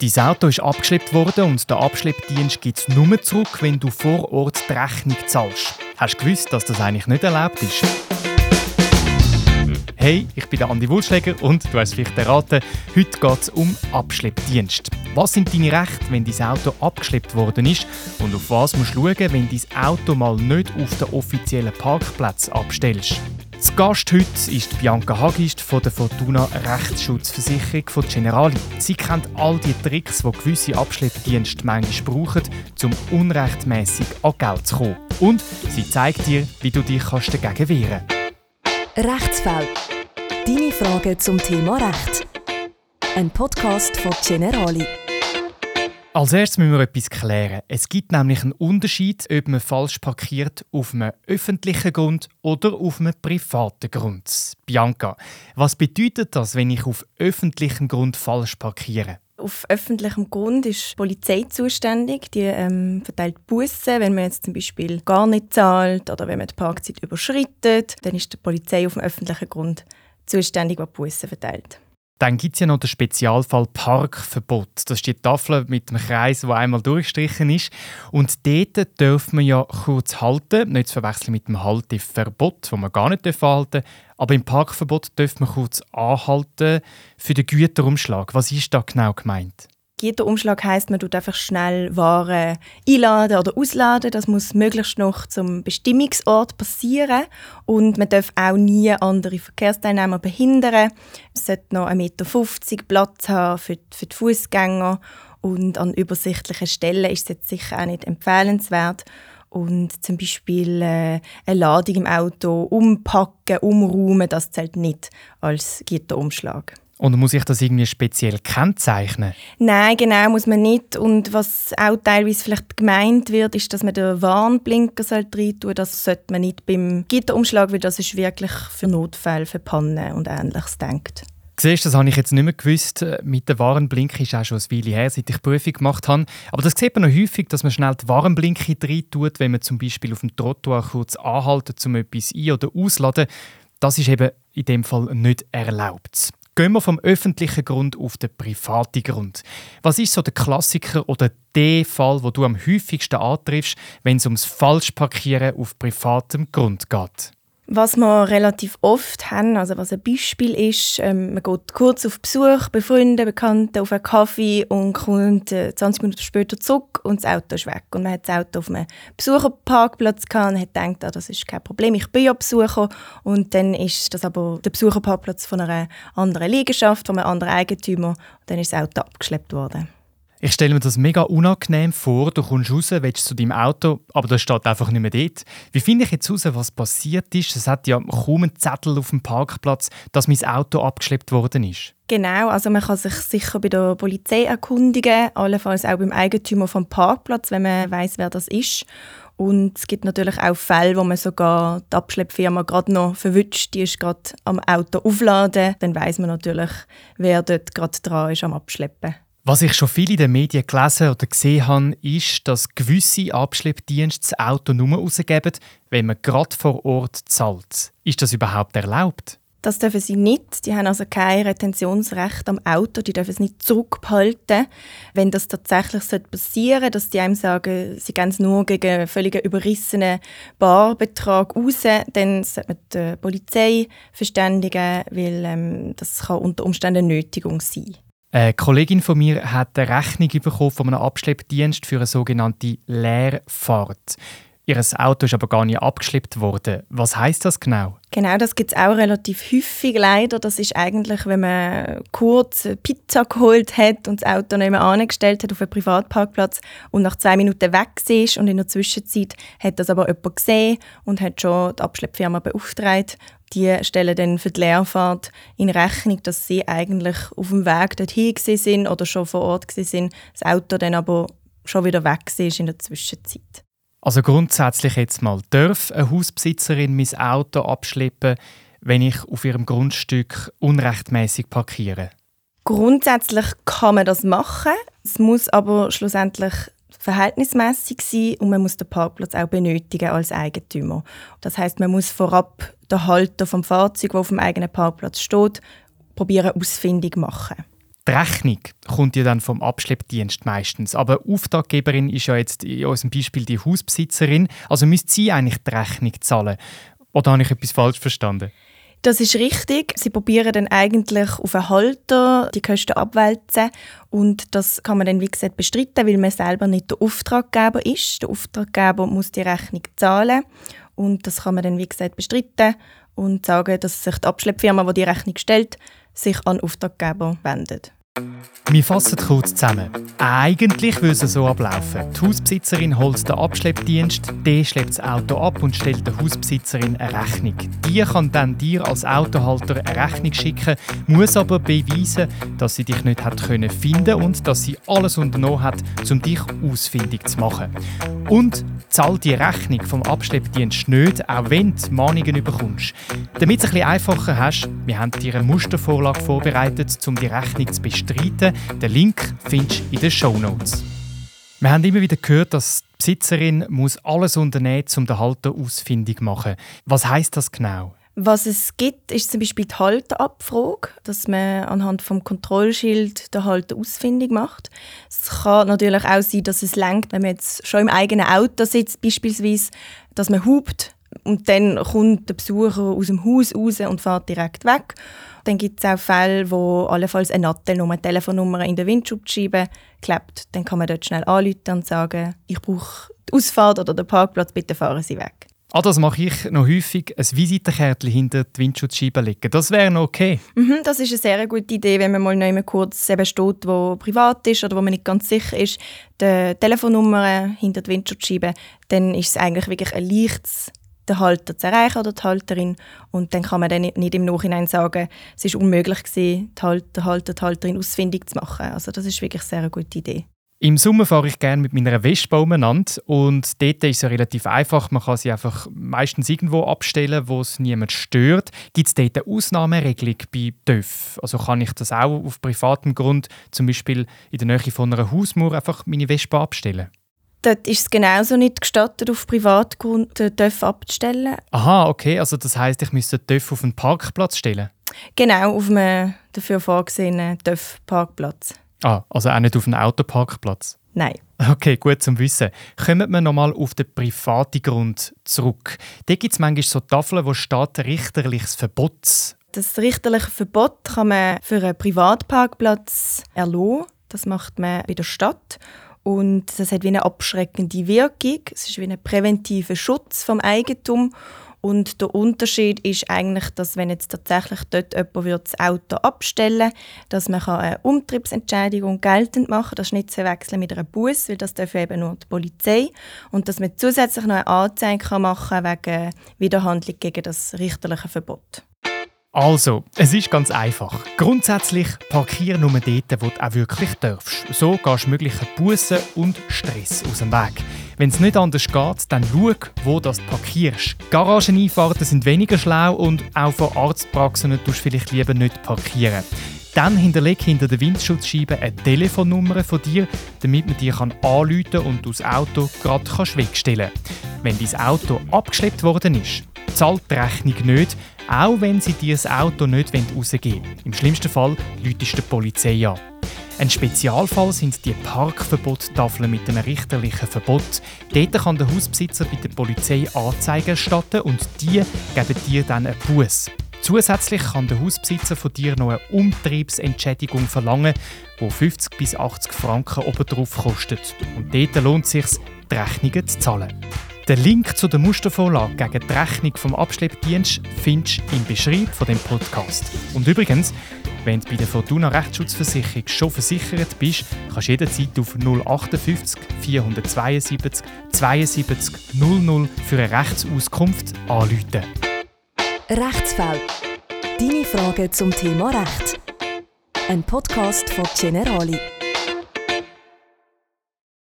Dein Auto ist abgeschleppt worden und der Abschleppdienst gibt es nur zurück, wenn du vor Ort die Rechnung zahlst. Hast du gewusst, dass das eigentlich nicht erlaubt ist? Hey, ich bin Andi Wulschläger und du hast vielleicht erraten, heute geht es um Abschleppdienst. Was sind deine Rechte, wenn dein Auto abgeschleppt worden ist und auf was musst du schauen, wenn dein Auto mal nicht auf den offiziellen Parkplatz abstellst? Das Gast heute ist Bianca Hagist von der Fortuna Rechtsschutzversicherung von Generali. Sie kennt all die Tricks, die gewisse Abschleppdienste manchmal brauchen, um unrechtmäßig an Geld zu kommen. Und sie zeigt dir, wie du dich dagegen wehren kannst. Rechtsfall. Deine Fragen zum Thema Recht. Ein Podcast von Generali. Als erstes müssen wir etwas klären. Es gibt nämlich einen Unterschied, ob man falsch parkiert auf einem öffentlichen Grund oder auf einem privaten Grund. Bianca, was bedeutet das, wenn ich auf öffentlichem Grund falsch parkiere? Auf öffentlichem Grund ist die Polizei zuständig. Die ähm, verteilt Bussen, wenn man jetzt zum Beispiel gar nicht zahlt oder wenn man die Parkzeit überschreitet. Dann ist die Polizei auf dem öffentlichen Grund zuständig, die Bussen verteilt. Dann gibt es ja noch den Spezialfall Parkverbot. Das ist die Tafel mit dem Kreis, wo einmal durchgestrichen ist. Und dort dürfen man ja kurz halten, nicht zu verwechseln mit dem Halteverbot, wo man gar nicht halten darf. Aber im Parkverbot dürfen man kurz anhalten für den Güterumschlag. Was ist da genau gemeint? Gitterumschlag heißt, man tut einfach schnell Waren einladen oder ausladen. Das muss möglichst noch zum Bestimmungsort passieren und man darf auch nie andere Verkehrsteilnehmer behindern. Es sollte noch 1,50 Meter Platz haben für, für die Fußgänger und an übersichtlichen Stellen ist es jetzt sicher auch nicht empfehlenswert. Und zum Beispiel äh, eine Ladung im Auto umpacken, umräumen, das zählt nicht als Gitterumschlag. Und muss ich das irgendwie speziell kennzeichnen? Nein, genau muss man nicht. Und was auch teilweise vielleicht gemeint wird, ist, dass man den Warnblinker rein tun Das sollte man nicht beim Gitterumschlag, weil das ist wirklich für Notfälle, für Pannen und Ähnliches denkt. Siehst, das habe ich jetzt nicht mehr gewusst. Mit dem Warnblinker ist auch schon ein Weile her, seit ich die Prüfung gemacht habe. Aber das sieht man noch häufig, dass man schnell die Warnblinker rein tut, wenn man zum Beispiel auf dem Trottoir kurz anhalten, um etwas ein- oder auszuladen. Das ist eben in dem Fall nicht erlaubt. Gehen wir vom öffentlichen Grund auf den privaten Grund. Was ist so der Klassiker oder der Fall, wo du am häufigsten antriffst, wenn es ums Falschparkieren auf privatem Grund geht? Was wir relativ oft haben, also was ein Beispiel ist, ähm, man geht kurz auf Besuch bei Freunden, Bekannten auf einen Kaffee und kommt äh, 20 Minuten später zurück und das Auto ist weg. Und man hat das Auto auf einem Besucherparkplatz gehabt und hat gedacht, ah, das ist kein Problem, ich bin ja Besucher. Und dann ist das aber der Besucherparkplatz von einer anderen Liegenschaft, von einem anderen Eigentümer. Und dann ist das Auto abgeschleppt worden. Ich stelle mir das mega unangenehm vor. Du kommst raus, willst zu deinem Auto, aber das steht einfach nicht mehr dort. Wie finde ich jetzt raus, was passiert ist? Es hat ja kaum einen Zettel auf dem Parkplatz, dass mein Auto abgeschleppt worden ist. Genau, also man kann sich sicher bei der Polizei erkundigen, allenfalls auch beim Eigentümer vom Parkplatz, wenn man weiß, wer das ist. Und es gibt natürlich auch Fälle, wo man sogar die Abschleppfirma gerade noch verwünscht, die ist gerade am Auto aufladen. Dann weiß man natürlich, wer dort gerade dran ist am Abschleppen. Was ich schon viel in den Medien gelesen oder gesehen habe, ist, dass gewisse Abschleppdienste das Auto nur rausgeben, wenn man gerade vor Ort zahlt. Ist das überhaupt erlaubt? Das dürfen sie nicht. Die haben also kein Retentionsrecht am Auto. Die dürfen es nicht zurückhalten. Wenn das tatsächlich passieren sollte, dass die einem sagen, sie gehen es nur gegen einen völlig überrissenen Barbetrag raus, dann sollte man die Polizei verständigen, weil ähm, das kann unter Umständen eine Nötigung sein eine Kollegin von mir hat eine Rechnung bekommen von einem Abschleppdienst für eine sogenannte Leerfahrt. Ihr Auto ist aber gar nicht abgeschleppt worden. Was heißt das genau? Genau, das gibt es auch relativ häufig leider. Das ist eigentlich, wenn man kurz Pizza geholt hat und das Auto nicht mehr angestellt hat auf einen Privatparkplatz und nach zwei Minuten weg ist und in der Zwischenzeit hat das aber jemand gesehen und hat schon die Abschleppfirma beauftragt die stellen dann für die Leerfahrt in Rechnung, dass sie eigentlich auf dem Weg dorthin sind oder schon vor Ort sind, das Auto dann aber schon wieder weg ist in der Zwischenzeit. Also grundsätzlich jetzt mal, darf eine Hausbesitzerin mein Auto abschleppen, wenn ich auf ihrem Grundstück unrechtmäßig parkiere? Grundsätzlich kann man das machen. Es muss aber schlussendlich verhältnismäßig sein und man muss den Parkplatz auch benötigen als Eigentümer. Das heißt, man muss vorab den Halter vom Fahrzeug, das auf dem eigenen Parkplatz steht, probieren ausfindig machen. Die Rechnung kommt ja dann vom Abschleppdienst meistens. Aber Auftraggeberin ist ja jetzt in unserem Beispiel die Hausbesitzerin. Also müsste sie eigentlich die Rechnung zahlen. Oder habe ich etwas falsch verstanden? Das ist richtig. Sie probieren dann eigentlich auf einen Halter die Kosten abwälzen und das kann man dann wie gesagt bestreiten, weil man selber nicht der Auftraggeber ist. Der Auftraggeber muss die Rechnung zahlen und das kann man dann wie gesagt bestreiten und sagen, dass sich die Abschleppfirma, die die Rechnung stellt, sich an den Auftraggeber wendet. Wir fassen kurz zusammen. Eigentlich würde es so ablaufen. Die Hausbesitzerin holt den Abschleppdienst, der schleppt das Auto ab und stellt der Hausbesitzerin eine Rechnung. Die kann dann dir als Autohalter eine Rechnung schicken, muss aber beweisen, dass sie dich nicht hat können finden und dass sie alles unternommen hat, um dich ausfindig zu machen. Und zahlt die Rechnung vom Abschleppdienst nicht, auch wenn du Mahnungen bekommst. Damit es ein bisschen einfacher hast, wir haben dir eine Mustervorlage vorbereitet, um die Rechnung zu bestreiten. Den Link findest du in den Show Notes. Wir haben immer wieder gehört, dass die Besitzerin muss alles unternehmen muss, um den Halter ausfindig zu machen. Was heißt das genau? Was es gibt, ist zum Beispiel die Halterabfrage, dass man anhand vom Kontrollschild den Halter ausfindig macht. Es kann natürlich auch sein, dass es lenkt, wenn man jetzt schon im eigenen Auto sitzt, beispielsweise, dass man hupt und dann kommt der Besucher aus dem Haus raus und fährt direkt weg. Dann gibt es auch Fälle, wo allenfalls eine Nattelnummer, eine Telefonnummer in der Windschutzscheibe klebt. Dann kann man dort schnell anrufen und sagen, ich brauche die Ausfahrt oder den Parkplatz, bitte fahren Sie weg. Ah, das mache ich noch häufig, ein Visitenkärtchen hinter die Windschutzscheibe legen. Das wäre noch okay. Mhm, das ist eine sehr gute Idee, wenn man mal noch kurz eben steht, wo privat ist oder wo man nicht ganz sicher ist, die Telefonnummer hinter die Windschutzscheibe, dann ist es eigentlich wirklich ein leichtes den Halter zu erreichen oder die Halterin. Und dann kann man dann nicht im Nachhinein sagen, es ist unmöglich gewesen, den Halter, Halter, die Halterin ausfindig zu machen. Also das ist wirklich sehr eine gute Idee. Im Sommer fahre ich gerne mit meiner Vespa umeinander und dort ist es relativ einfach. Man kann sie einfach meistens irgendwo abstellen, wo es niemand stört. Gibt es dort eine Ausnahmeregelung bei TÜV? Also kann ich das auch auf privatem Grund, zum Beispiel in der Nähe von einer Hausmauer, einfach meine Vespa abstellen? Dort ist es genauso nicht gestattet, auf Privatgrund den TÜV abzustellen. Aha, okay. Also das heißt, ich müsste den TÜV auf einen Parkplatz stellen? Genau, auf einem dafür vorgesehenen TÜV-Parkplatz. Ah, also auch nicht auf einem Autoparkplatz? Nein. Okay, gut zum Wissen. Kommen wir nochmal auf den privaten Grund zurück. Da gibt es manchmal so Tafeln, wo steht richterliches Verbot. Das richterliche Verbot kann man für einen Privatparkplatz erlassen. Das macht man bei der Stadt. Und das hat wie eine abschreckende Wirkung. Es ist wie ein präventiver Schutz vom Eigentum. Und der Unterschied ist eigentlich, dass wenn jetzt tatsächlich dort jemand das Auto abstellen dass man eine Umtriebsentschädigung geltend machen kann. Das ist nicht zu verwechseln mit einer Buß, weil das darf eben nur die Polizei. Und dass man zusätzlich noch eine Anzeige machen kann wegen Widerhandlung gegen das richterliche Verbot. Also, es ist ganz einfach. Grundsätzlich parkiere nur dort, wo du auch wirklich darfst. So gehst du möglichen Bussen und Stress aus dem Weg. Wenn es nicht anders geht, dann schau, wo du parkierst. Garageneinfahrten sind weniger schlau und auch von Arztpraxen tust du vielleicht lieber nicht parkieren. Dann hinterleg hinter der Windschutzscheibe eine Telefonnummer von dir, damit man dir anrufen kann und das Auto gerade wegstellen kann. Wenn dein Auto abgeschleppt worden ist, zahlt die Rechnung nicht, auch wenn sie dir das Auto nicht rausgeben wollen. Im schlimmsten Fall läutest die Polizei an. Ein Spezialfall sind die Parkverbotstafeln mit einem richterlichen Verbot. Dort kann der Hausbesitzer bei der Polizei Anzeige erstatten und die geben dir dann einen Buß. Zusätzlich kann der Hausbesitzer von dir noch eine Umtriebsentschädigung verlangen, die 50 bis 80 Franken obendrauf kostet. Und dort lohnt es sich, die Rechnungen zu zahlen. Den Link zu der Mustervorlage gegen die Rechnung vom Abschleppdienst findest du im Beschreib von dem Podcast. Und übrigens, wenn du bei der Fortuna Rechtsschutzversicherung schon versichert bist, kannst du jederzeit auf 058 472 72 00 für eine Rechtsauskunft anrufen. Rechtsfall. Deine Fragen zum Thema Recht. Ein Podcast von Generali.